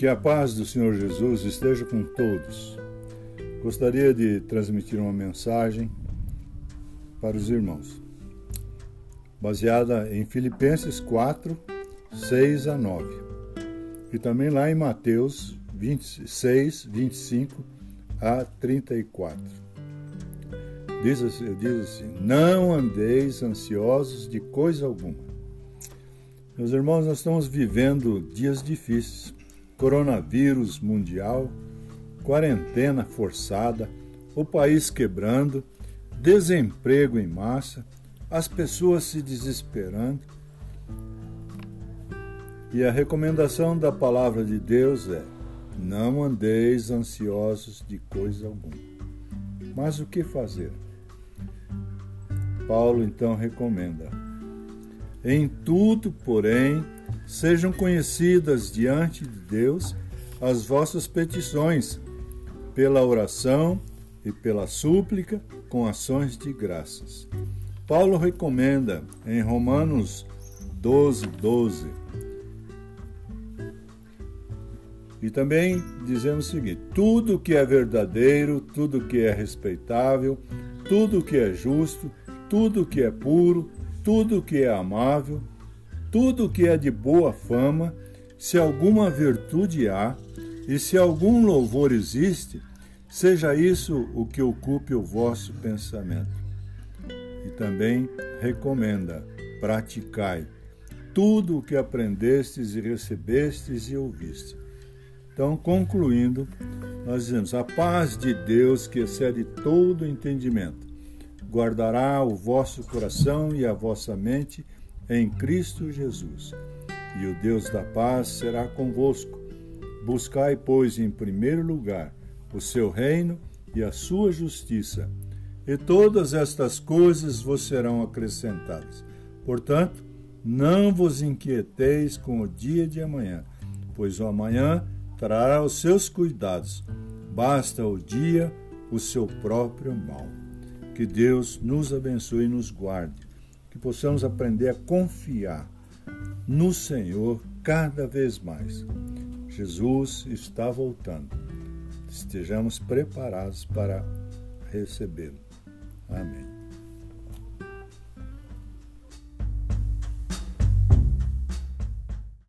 Que a paz do Senhor Jesus esteja com todos. Gostaria de transmitir uma mensagem para os irmãos, baseada em Filipenses 4, 6 a 9, e também lá em Mateus 26, 25 a 34. Diz assim, diz assim: Não andeis ansiosos de coisa alguma. Meus irmãos, nós estamos vivendo dias difíceis coronavírus mundial, quarentena forçada, o país quebrando, desemprego em massa, as pessoas se desesperando. E a recomendação da palavra de Deus é: não andeis ansiosos de coisa alguma. Mas o que fazer? Paulo então recomenda: em tudo, porém, sejam conhecidas diante de Deus as vossas petições, pela oração e pela súplica, com ações de graças. Paulo recomenda em Romanos 12, 12. E também dizemos o seguinte: tudo que é verdadeiro, tudo que é respeitável, tudo que é justo, tudo que é puro, tudo que é amável, tudo que é de boa fama, se alguma virtude há e se algum louvor existe, seja isso o que ocupe o vosso pensamento. E também recomenda: praticai tudo o que aprendestes e recebestes e ouvistes. Então, concluindo, nós dizemos: a paz de Deus, que excede todo entendimento, guardará o vosso coração e a vossa mente em Cristo Jesus. E o Deus da paz será convosco. Buscai, pois, em primeiro lugar o seu reino e a sua justiça, e todas estas coisas vos serão acrescentadas. Portanto, não vos inquieteis com o dia de amanhã, pois o amanhã trará os seus cuidados. Basta o dia o seu próprio mal. Que Deus nos abençoe e nos guarde que possamos aprender a confiar no Senhor cada vez mais. Jesus está voltando. Estejamos preparados para recebê-lo. Amém.